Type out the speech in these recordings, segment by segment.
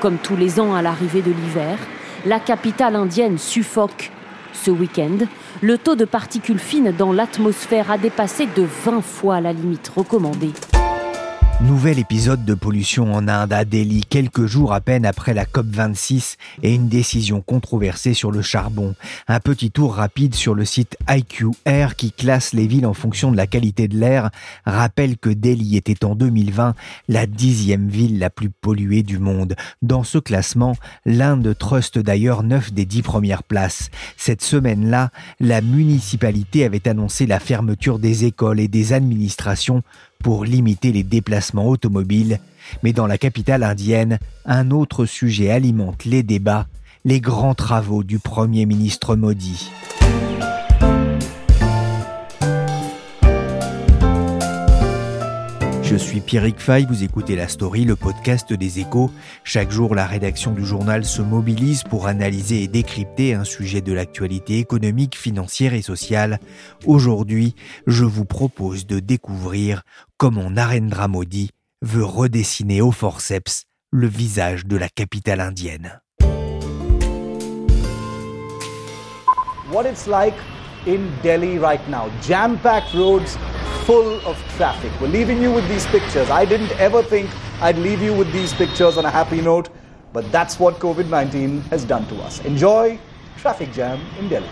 Comme tous les ans à l'arrivée de l'hiver, la capitale indienne suffoque. Ce week-end, le taux de particules fines dans l'atmosphère a dépassé de 20 fois la limite recommandée. Nouvel épisode de pollution en Inde à Delhi, quelques jours à peine après la COP26 et une décision controversée sur le charbon. Un petit tour rapide sur le site IQ Air qui classe les villes en fonction de la qualité de l'air rappelle que Delhi était en 2020 la dixième ville la plus polluée du monde. Dans ce classement, l'Inde truste d'ailleurs neuf des dix premières places. Cette semaine-là, la municipalité avait annoncé la fermeture des écoles et des administrations pour limiter les déplacements automobiles, mais dans la capitale indienne, un autre sujet alimente les débats, les grands travaux du Premier ministre Modi. Je suis Pierrick Fay, vous écoutez La Story, le podcast des échos. Chaque jour, la rédaction du journal se mobilise pour analyser et décrypter un sujet de l'actualité économique, financière et sociale. Aujourd'hui, je vous propose de découvrir comment Narendra Modi veut redessiner au forceps le visage de la capitale indienne. In Delhi right now. Jam-packed roads, full of traffic. We're leaving you with these pictures. I didn't ever think I'd leave you with these pictures on a happy note, but that's what COVID 19 has done to us. Enjoy traffic jam in Delhi.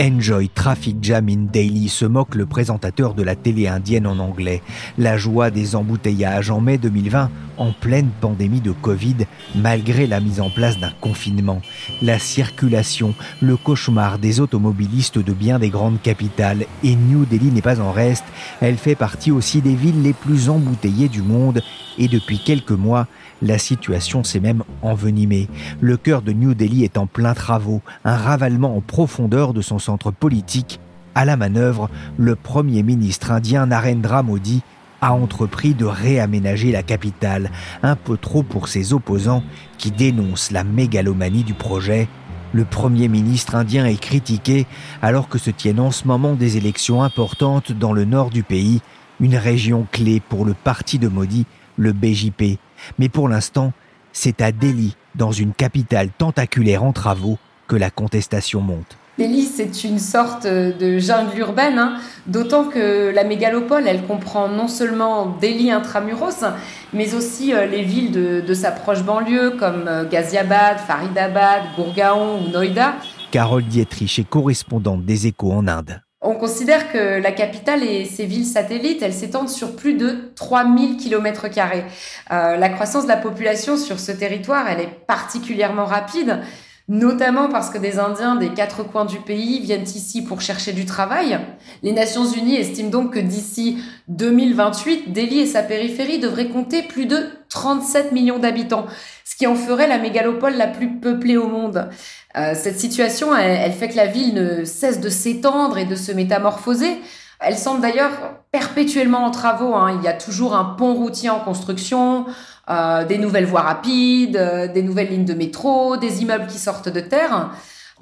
Enjoy Traffic Jam in Daily se moque le présentateur de la télé indienne en anglais. La joie des embouteillages en mai 2020, en pleine pandémie de Covid, malgré la mise en place d'un confinement. La circulation, le cauchemar des automobilistes de bien des grandes capitales. Et New Delhi n'est pas en reste. Elle fait partie aussi des villes les plus embouteillées du monde. Et depuis quelques mois, la situation s'est même envenimée. Le cœur de New Delhi est en plein travaux, un ravalement en profondeur de son centre politique. À la manœuvre, le Premier ministre indien Narendra Modi a entrepris de réaménager la capitale, un peu trop pour ses opposants qui dénoncent la mégalomanie du projet. Le Premier ministre indien est critiqué alors que se tiennent en ce moment des élections importantes dans le nord du pays, une région clé pour le parti de Modi, le BJP. Mais pour l'instant, c'est à Delhi, dans une capitale tentaculaire en travaux, que la contestation monte. Delhi, c'est une sorte de jungle urbaine, hein. d'autant que la mégalopole, elle comprend non seulement Delhi intramuros, mais aussi euh, les villes de, sa proche banlieue comme euh, Ghaziabad, Faridabad, Gurgaon ou Noida. Carole Dietrich est correspondante des échos en Inde. On considère que la capitale et ses villes satellites, elles s'étendent sur plus de 3000 km. Euh, la croissance de la population sur ce territoire, elle est particulièrement rapide, notamment parce que des Indiens des quatre coins du pays viennent ici pour chercher du travail. Les Nations Unies estiment donc que d'ici 2028, Delhi et sa périphérie devraient compter plus de 37 millions d'habitants, ce qui en ferait la mégalopole la plus peuplée au monde. Euh, cette situation, elle, fait que la ville ne cesse de s'étendre et de se métamorphoser. Elle semble d'ailleurs perpétuellement en travaux. Hein. Il y a toujours un pont routier en construction, euh, des nouvelles voies rapides, euh, des nouvelles lignes de métro, des immeubles qui sortent de terre.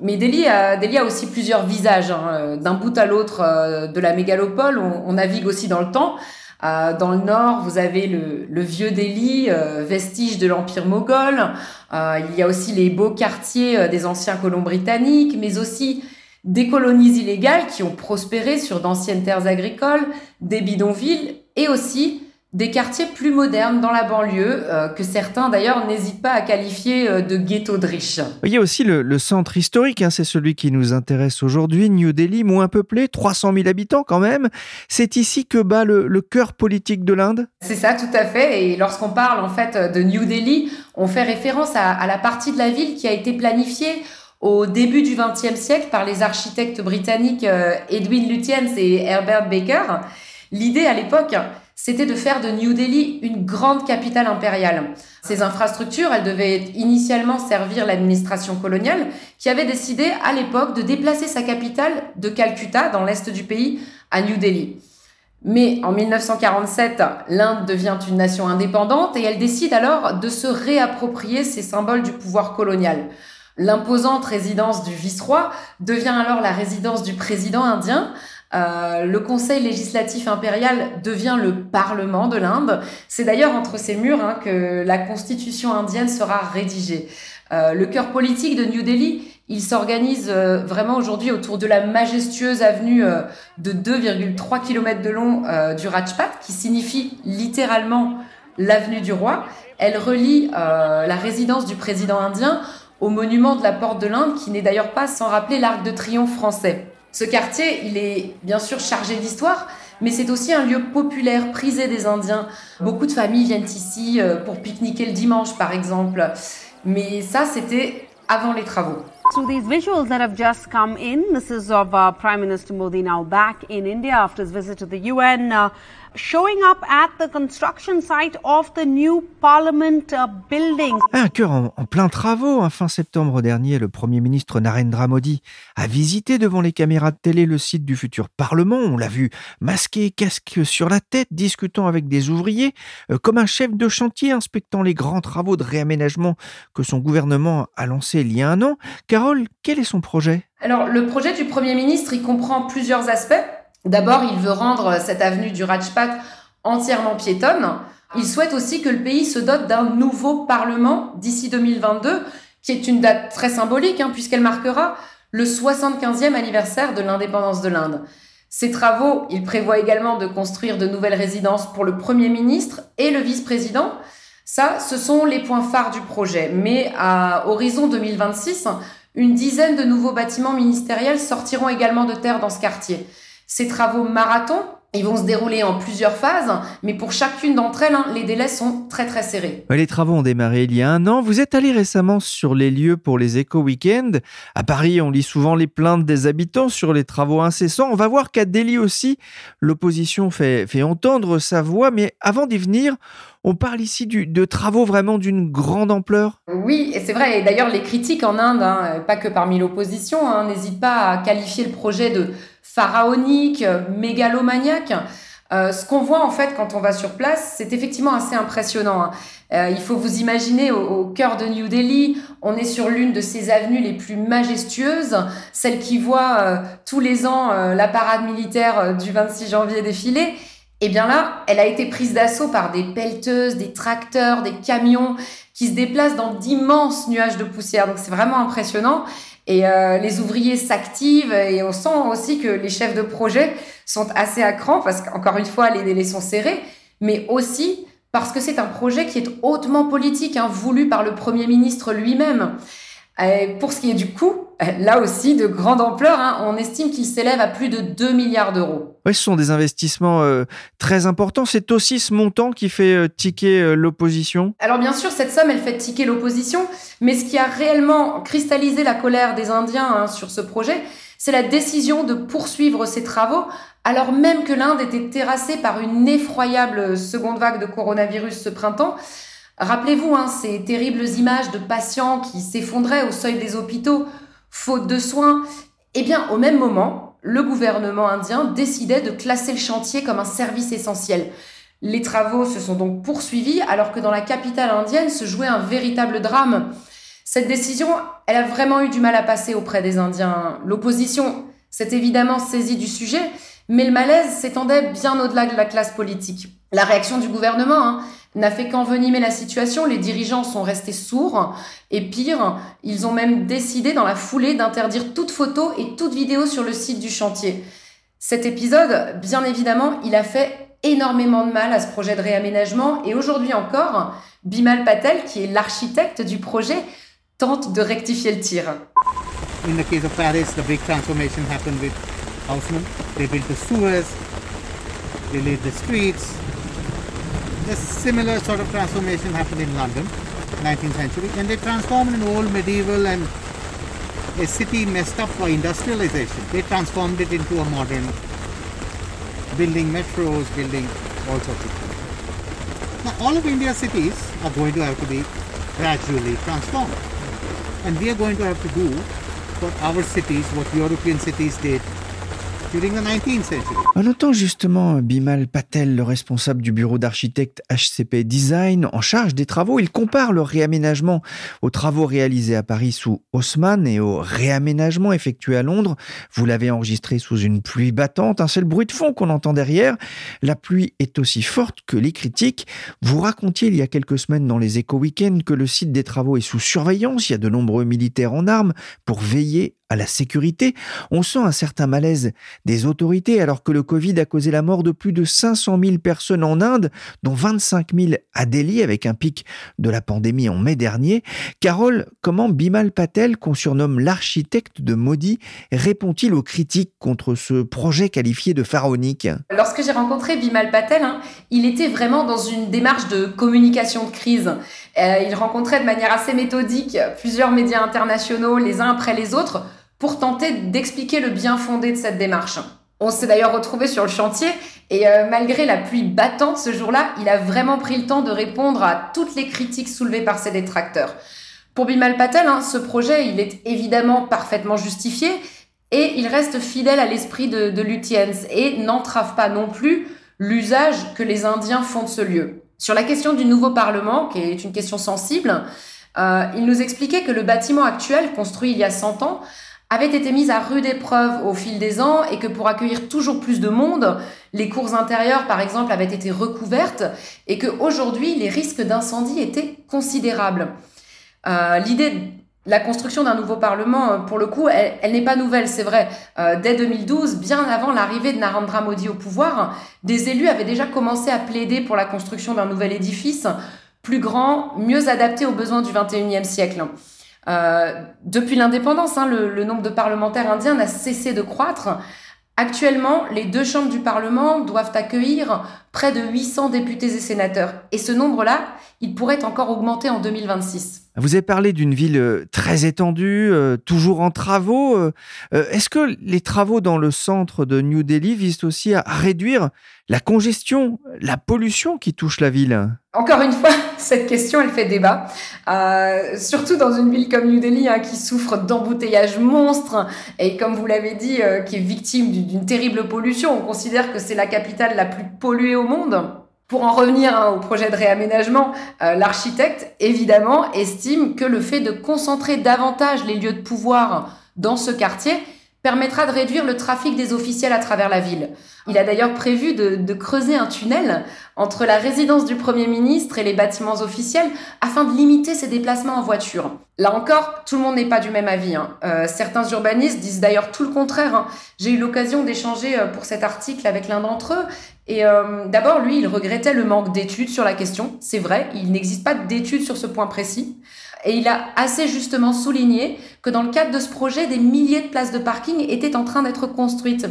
Mais Delhi a, Delhi a aussi plusieurs visages. Hein. D'un bout à l'autre de la mégalopole, on, on, navigue aussi dans le temps. Euh, dans le nord, vous avez le, vieux Delhi, euh, vestige de l'empire moghol. Euh, il y a aussi les beaux quartiers des anciens colons britanniques, mais aussi des colonies illégales qui ont prospéré sur d'anciennes terres agricoles, des bidonvilles et aussi des quartiers plus modernes dans la banlieue, euh, que certains d'ailleurs n'hésitent pas à qualifier euh, de ghetto de riches. Il y a aussi le, centre historique, hein, c'est celui qui nous intéresse aujourd'hui, New Delhi, moins peuplé, 300 000 habitants quand même. C'est ici que bat le, cœur politique de l'Inde? C'est ça, tout à fait. Et lorsqu'on parle en fait de New Delhi, on fait référence à, à la partie de la ville qui a été planifiée au début du XXe siècle par les architectes britanniques euh, Edwin Lutyens et Herbert Baker. L'idée à l'époque, c'était de faire de New Delhi une grande capitale impériale. Ces infrastructures, elles devaient initialement servir l'administration coloniale, qui avait décidé à l'époque de déplacer sa capitale de Calcutta, dans l'est du pays, à New Delhi. Mais en 1947, l'Inde devient une nation indépendante et elle décide alors de se réapproprier ces symboles du pouvoir colonial. L'imposante résidence du vice-roi devient alors la résidence du président indien. Euh, le Conseil législatif impérial devient le Parlement de l'Inde. C'est d'ailleurs entre ces murs hein, que la constitution indienne sera rédigée. Euh, le cœur politique de New Delhi, il s'organise euh, vraiment aujourd'hui autour de la majestueuse avenue de 2,3 km de long du Rajpath, qui signifie littéralement l'avenue du roi. Elle relie la résidence du président indien au monument de la Porte de l'Inde, qui n'est d'ailleurs pas sans rappeler l'Arc de Triomphe français. Ce quartier, il est bien sûr chargé d'histoire, mais c'est aussi un lieu populaire, prisé des Indiens. Beaucoup de familles viennent ici euh, pour pique-niquer le dimanche, par exemple. Mais ça, c'était avant les travaux. So these visuals that have just come in, this is of uh, Prime Minister Modi now back in India after his visit to the UN. Uh, showing up at the construction site of the new parliament building. Un cœur en, en, plein travaux. Hein. Fin septembre dernier, le Premier ministre Narendra Modi a visité devant les caméras de télé le site du futur Parlement. On l'a vu masqué, casque sur la tête, discutant avec des ouvriers, euh, comme un chef de chantier inspectant les grands travaux de réaménagement que son gouvernement a lancés il y a un an. Carole, quel est son projet? Alors, le projet du Premier ministre, il comprend plusieurs aspects. D'abord, il veut rendre cette avenue du Rajpath entièrement piétonne. Il souhaite aussi que le pays se dote d'un nouveau Parlement d'ici 2022, qui est une date très symbolique, hein, puisqu'elle marquera le 75e anniversaire de l'indépendance de l'Inde. Ces travaux, il prévoit également de construire de nouvelles résidences pour le Premier ministre et le vice-président. Ça, ce sont les points phares du projet. Mais à horizon 2026, une dizaine de nouveaux bâtiments ministériels sortiront également de terre dans ce quartier. Ces travaux marathon, ils vont se dérouler en plusieurs phases, mais pour chacune d'entre elles, hein, les délais sont très très serrés. Les travaux ont démarré il y a un an. Vous êtes allé récemment sur les lieux pour les éco-weekends. À Paris, on lit souvent les plaintes des habitants sur les travaux incessants. On va voir qu'à Delhi aussi, l'opposition fait, fait entendre sa voix. Mais avant d'y venir, on parle ici de travaux vraiment d'une grande ampleur Oui, c'est vrai. Et d'ailleurs, les critiques en Inde, hein, pas que parmi l'opposition, hein, n'hésitent pas à qualifier le projet de pharaonique, mégalomaniaque. Euh, ce qu'on voit en fait quand on va sur place, c'est effectivement assez impressionnant. Hein. Euh, il faut vous imaginer au, cœur de New Delhi, on est sur l'une de ces avenues les plus majestueuses, celle qui voit euh, tous les ans la parade militaire du 26 janvier défiler. Et bien là, elle a été prise d'assaut par des pelleteuses, des tracteurs, des camions qui se déplacent dans d'immenses nuages de poussière. Donc c'est vraiment impressionnant. Et euh, les ouvriers s'activent et on sent aussi que les chefs de projet sont assez à cran parce qu'encore une fois, les délais sont serrés, mais aussi parce que c'est un projet qui est hautement politique, hein, voulu par le Premier ministre lui-même. Et pour ce qui est du coût, là aussi de grande ampleur, hein, on estime qu'il s'élève à plus de 2 milliards d'euros. Oui, ce sont des investissements euh, très importants. C'est aussi ce montant qui fait euh, tiquer euh, l'opposition? Alors bien sûr, cette somme, elle fait tiquer l'opposition, mais ce qui a réellement cristallisé la colère des Indiens hein, sur ce projet, c'est la décision de poursuivre ces travaux alors même que l'Inde était terrassée par une effroyable seconde vague de coronavirus ce printemps. Rappelez-vous hein, ces terribles images de patients qui s'effondraient au seuil des hôpitaux, faute de soins. Eh bien, au même moment, le gouvernement indien décidait de classer le chantier comme un service essentiel. Les travaux se sont donc poursuivis alors que dans la capitale indienne se jouait un véritable drame. Cette décision, elle a vraiment eu du mal à passer auprès des Indiens. L'opposition s'est évidemment saisie du sujet, mais le malaise s'étendait bien au-delà de la classe politique. La réaction du gouvernement, hein, n'a fait qu'envenimer la situation. Les dirigeants sont restés sourds et pire, ils ont même décidé dans la foulée d'interdire toute photo et toute vidéo sur le site du chantier. Cet épisode, bien évidemment, il a fait énormément de mal à ce projet de réaménagement et aujourd'hui encore, Bimal Patel, qui est l'architecte du projet, tente de rectifier le tir. In the case of Paris, the big transformation happened with Haussmann. They built the sewers, they laid the streets, a similar sort of transformation happened in London, 19th century, and they transformed an old medieval and a city messed up by industrialization. They transformed it into a modern building metros, building all sorts of things. Now, all of India's cities are going to have to be gradually transformed. And we are going to have to do for our cities what European cities did On entend justement Bimal Patel, le responsable du bureau d'architecte HCP Design, en charge des travaux. Il compare le réaménagement aux travaux réalisés à Paris sous Haussmann et au réaménagement effectué à Londres. Vous l'avez enregistré sous une pluie battante, un seul bruit de fond qu'on entend derrière. La pluie est aussi forte que les critiques. Vous racontiez il y a quelques semaines dans les éco week que le site des travaux est sous surveillance. Il y a de nombreux militaires en armes pour veiller à la sécurité, on sent un certain malaise des autorités alors que le Covid a causé la mort de plus de 500 000 personnes en Inde, dont 25 000 à Delhi avec un pic de la pandémie en mai dernier. Carole, comment Bimal Patel, qu'on surnomme l'architecte de Modi, répond-il aux critiques contre ce projet qualifié de pharaonique? Lorsque j'ai rencontré Bimal Patel, hein, il était vraiment dans une démarche de communication de crise. Euh, il rencontrait de manière assez méthodique plusieurs médias internationaux les uns après les autres pour tenter d'expliquer le bien fondé de cette démarche. On s'est d'ailleurs retrouvé sur le chantier et euh, malgré la pluie battante ce jour-là, il a vraiment pris le temps de répondre à toutes les critiques soulevées par ses détracteurs. Pour Bimal Patel, hein, ce projet, il est évidemment parfaitement justifié et il reste fidèle à l'esprit de, de et n'entrave pas non plus l'usage que les Indiens font de ce lieu. Sur la question du nouveau Parlement, qui est une question sensible, euh, il nous expliquait que le bâtiment actuel, construit il y a 100 ans, avait été mise à rude épreuve au fil des ans et que pour accueillir toujours plus de monde, les cours intérieures, par exemple, avaient été recouvertes et qu'aujourd'hui, les risques d'incendie étaient considérables. Euh, l'idée de la construction d'un nouveau Parlement, euh, pour le coup, elle, n'est pas nouvelle, c'est vrai. Euh, dès 2012, bien avant l'arrivée de Narendra Modi au pouvoir, des élus avaient déjà commencé à plaider pour la construction d'un nouvel édifice plus grand, mieux adapté aux besoins du 21e siècle. Euh, depuis l'indépendance, hein, le, nombre de parlementaires indiens n'a cessé de croître. Actuellement, les deux chambres du Parlement doivent accueillir près de 800 députés et sénateurs. Et ce nombre-là, il pourrait encore augmenter en 2026. Vous avez parlé d'une ville euh, très étendue, euh, toujours en travaux. Est-ce que les travaux dans le centre de New Delhi visent aussi à réduire la congestion, la pollution qui touche la ville? Encore une fois, cette question, elle fait débat. Euh, surtout dans une ville comme New Delhi, hein, qui souffre d'embouteillages monstres et, comme vous l'avez dit, euh, qui est victime d'une terrible pollution. On considère que c'est la capitale la plus polluée au monde. Pour en revenir hein, au projet de réaménagement, euh, l'architecte, évidemment, estime que le fait de concentrer davantage les lieux de pouvoir dans ce quartier permettra de réduire le trafic des officiels à travers la ville. Il a d'ailleurs prévu de, creuser un tunnel entre la résidence du Premier ministre et les bâtiments officiels afin de limiter ses déplacements en voiture. Là encore, tout le monde n'est pas du même avis. Hein. Euh, certains urbanistes disent d'ailleurs tout le contraire. Hein. J'ai eu l'occasion d'échanger euh, pour cet article avec l'un d'entre eux. Et euh, d'abord, lui, il regrettait le manque d'études sur la question. C'est vrai, il n'existe pas d'études sur ce point précis. Et il a assez justement souligné que dans le cadre de ce projet, des milliers de places de parking étaient en train d'être construites.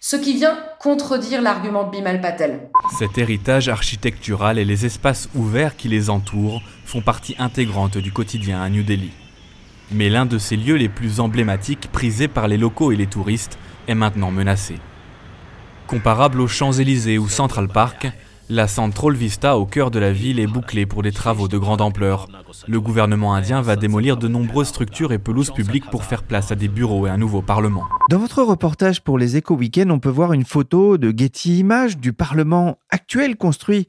Ce qui vient contredire l'argument de Bimal Patel. Cet héritage architectural et les espaces ouverts qui les entourent font partie intégrante du quotidien à New Delhi. Mais l'un de ces lieux les plus emblématiques, prisés par les locaux et les touristes, est maintenant menacé. Comparable aux Champs-Élysées ou Central Park, la Central Vista au cœur de la ville est bouclée pour des travaux de grande ampleur. Le gouvernement indien va démolir de nombreuses structures et pelouses publiques pour faire place à des bureaux et un nouveau parlement. Dans votre reportage pour les Éco Weekends, on peut voir une photo de Getty Images du parlement actuel construit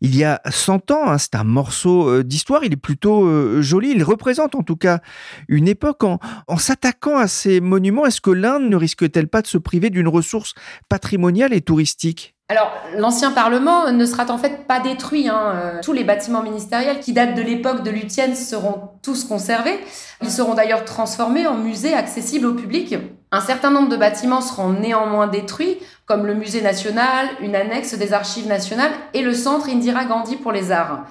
il y a 100 ans. Hein. C'est un morceau euh, d'histoire, il est plutôt euh, joli, il représente en tout cas une époque. En s'attaquant à ces monuments, est-ce que l'Inde ne risque-t-elle pas de se priver d'une ressource patrimoniale et touristique? Alors, l'ancien Parlement ne sera en fait pas détruit. Hein. Euh, tous les bâtiments ministériels qui datent de l'époque de Lutyens seront tous conservés. Ils seront d'ailleurs transformés en musées accessibles au public. Un certain nombre de bâtiments seront néanmoins détruits, comme le musée national, une annexe des archives nationales et le centre Indira Gandhi pour les arts.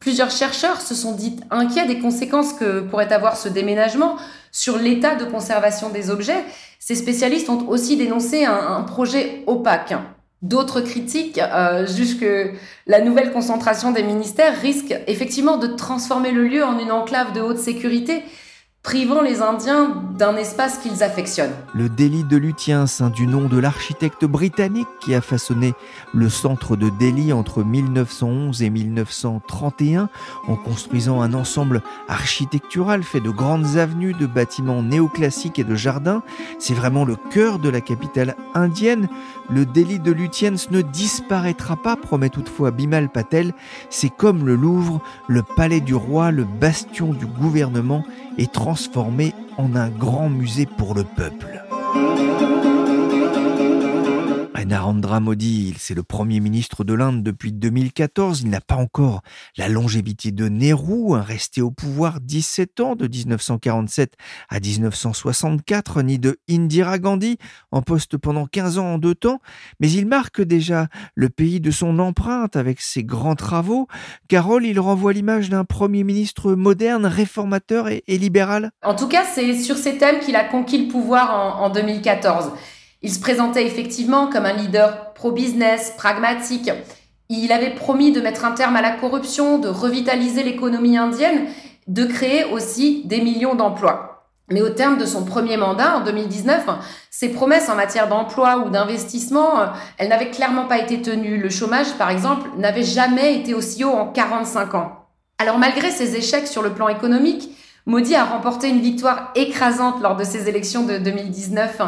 Plusieurs chercheurs se sont dit inquiets des conséquences que pourrait avoir ce déménagement sur l'état de conservation des objets. Ces spécialistes ont aussi dénoncé un, un projet opaque. D'autres critiques euh, que la nouvelle concentration des ministères risque effectivement de transformer le lieu en une enclave de haute sécurité privant les Indiens d'un espace qu'ils affectionnent. Le Delhi de Lutyens, du nom de l'architecte britannique qui a façonné le centre de Delhi entre 1911 et 1931 en construisant un ensemble architectural fait de grandes avenues, de bâtiments néoclassiques et de jardins. C'est vraiment le cœur de la capitale indienne. Le Delhi de Lutyens ne disparaîtra pas, promet toutefois Bimal Patel. C'est comme le Louvre, le palais du roi, le bastion du gouvernement transformé en un grand musée pour le peuple. Narendra Modi, c'est le premier ministre de l'Inde depuis 2014. Il n'a pas encore la longévité de Nehru, resté au pouvoir 17 ans de 1947 à 1964, ni de Indira Gandhi, en poste pendant 15 ans en deux temps. Mais il marque déjà le pays de son empreinte avec ses grands travaux. Carole, il renvoie l'image d'un premier ministre moderne, réformateur et, libéral. En tout cas, c'est sur ces thèmes qu'il a conquis le pouvoir en 2014. Il se présentait effectivement comme un leader pro-business, pragmatique. Il avait promis de mettre un terme à la corruption, de revitaliser l'économie indienne, de créer aussi des millions d'emplois. Mais au terme de son premier mandat, en 2019, ses promesses en matière d'emploi ou d'investissement, elles n'avaient clairement pas été tenues. Le chômage, par exemple, n'avait jamais été aussi haut en 45 ans. Alors malgré ses échecs sur le plan économique, Modi a remporté une victoire écrasante lors de ses élections de 2019,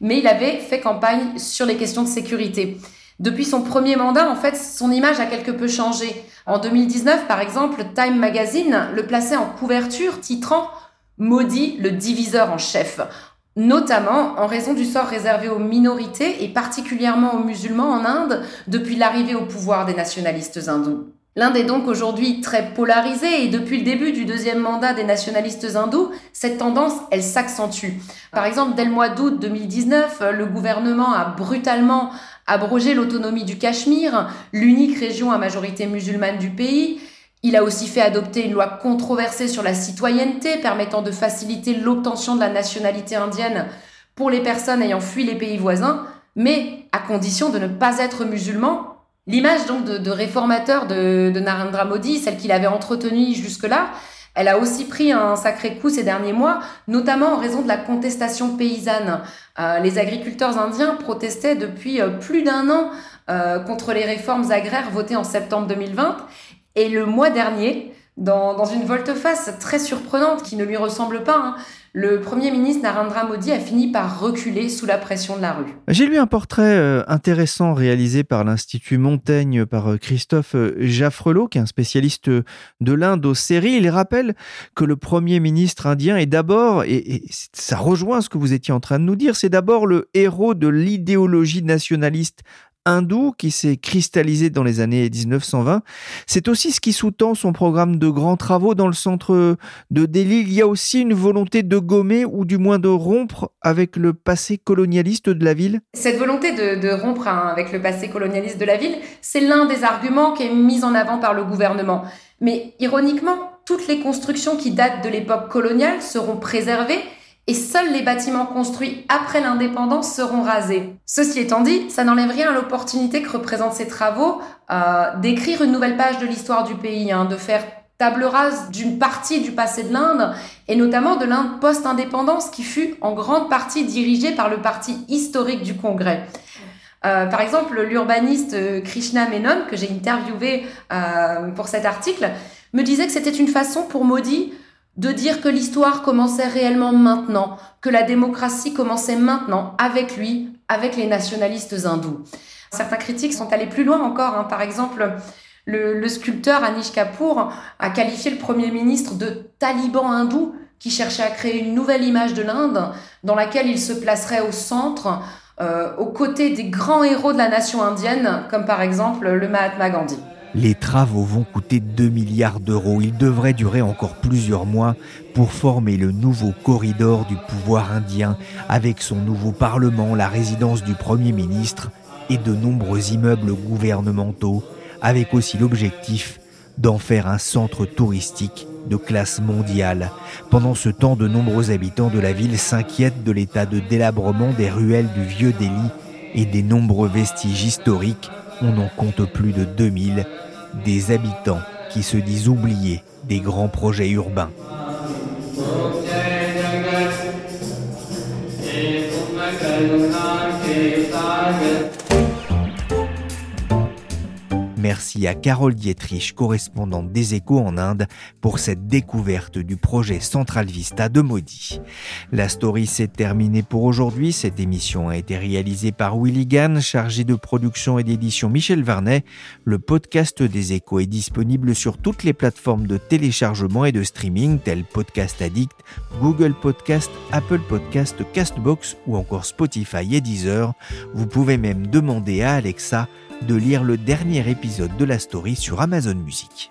mais il avait fait campagne sur les questions de sécurité. Depuis son premier mandat, en fait, son image a quelque peu changé. En 2019, par exemple, Time Magazine le plaçait en couverture titrant Modi le diviseur en chef, notamment en raison du sort réservé aux minorités et particulièrement aux musulmans en Inde depuis l'arrivée au pouvoir des nationalistes hindous. L'Inde est donc aujourd'hui très polarisée et depuis le début du deuxième mandat des nationalistes hindous, cette tendance, elle s'accentue. Par exemple, dès le mois d'août 2019, le gouvernement a brutalement abrogé l'autonomie du Cachemire, l'unique région à majorité musulmane du pays. Il a aussi fait adopter une loi controversée sur la citoyenneté permettant de faciliter l'obtention de la nationalité indienne pour les personnes ayant fui les pays voisins, mais à condition de ne pas être musulman L'image donc de, réformateur de, Narendra Modi, celle qu'il avait entretenue jusque-là, elle a aussi pris un sacré coup ces derniers mois, notamment en raison de la contestation paysanne. Euh, les agriculteurs indiens protestaient depuis euh, plus d'un an euh, contre les réformes agraires votées en septembre 2020. Et le mois dernier, dans, une volte-face très surprenante qui ne lui ressemble pas, hein, le Premier ministre Narendra Modi a fini par reculer sous la pression de la rue. J'ai lu un portrait euh, intéressant réalisé par l'Institut Montaigne par euh, Christophe euh, Jaffrelot, qui est un spécialiste de l'Inde aux séries. Il rappelle que le Premier ministre indien est d'abord, et, ça rejoint ce que vous étiez en train de nous dire, c'est d'abord le héros de l'idéologie nationaliste hindou qui s'est cristallisé dans les années 1920. C'est aussi ce qui sous-tend son programme de grands travaux dans le centre de Delhi. Il y a aussi une volonté de gommer ou du moins de rompre avec le passé colonialiste de la ville. Cette volonté de, rompre avec le passé colonialiste de la ville, c'est l'un des arguments qui est mis en avant par le gouvernement. Mais ironiquement, toutes les constructions qui datent de l'époque coloniale seront préservées et seuls les bâtiments construits après l'indépendance seront rasés. Ceci étant dit, ça n'enlève rien à l'opportunité que représentent ces travaux euh, d'écrire une nouvelle page de l'histoire du pays, hein, de faire table rase d'une partie du passé de l'Inde, et notamment de l'Inde post-indépendance qui fut en grande partie dirigée par le parti historique du Congrès. Euh, par exemple, l'urbaniste euh, Krishna Menon, que j'ai interviewé pour cet article, me disait que c'était une façon pour Modi de dire que l'histoire commençait réellement maintenant, que la démocratie commençait maintenant avec lui, avec les nationalistes hindous. Certains critiques sont allés plus loin encore. Hein. Par exemple, le, sculpteur Anish Kapoor a qualifié le Premier ministre de taliban hindou qui cherchait à créer une nouvelle image de l'Inde dans laquelle il se placerait au centre, euh, aux côtés des grands héros de la nation indienne, comme par exemple le Mahatma Gandhi. Les travaux vont coûter 2 milliards d'euros. Ils devraient durer encore plusieurs mois pour former le nouveau corridor du pouvoir indien avec son nouveau parlement, la résidence du Premier ministre et de nombreux immeubles gouvernementaux, avec aussi l'objectif d'en faire un centre touristique de classe mondiale. Pendant ce temps, de nombreux habitants de la ville s'inquiètent de l'état de délabrement des ruelles du vieux Delhi et des nombreux vestiges historiques on en compte plus de 2000, des habitants qui se disent oubliés des grands projets urbains. Merci à Carole Dietrich, correspondante des Échos en Inde, pour cette découverte du projet Central Vista de Modi. La story s'est terminée pour aujourd'hui. Cette émission a été réalisée par Willy Gann, chargé de production et d'édition Michel Varnet. Le podcast des Échos est disponible sur toutes les plateformes de téléchargement et de streaming telles Podcast Addict, Google Podcast, Apple Podcast, Castbox ou encore Spotify et Deezer. Vous pouvez même demander à Alexa de lire le dernier épisode de la story sur Amazon Music.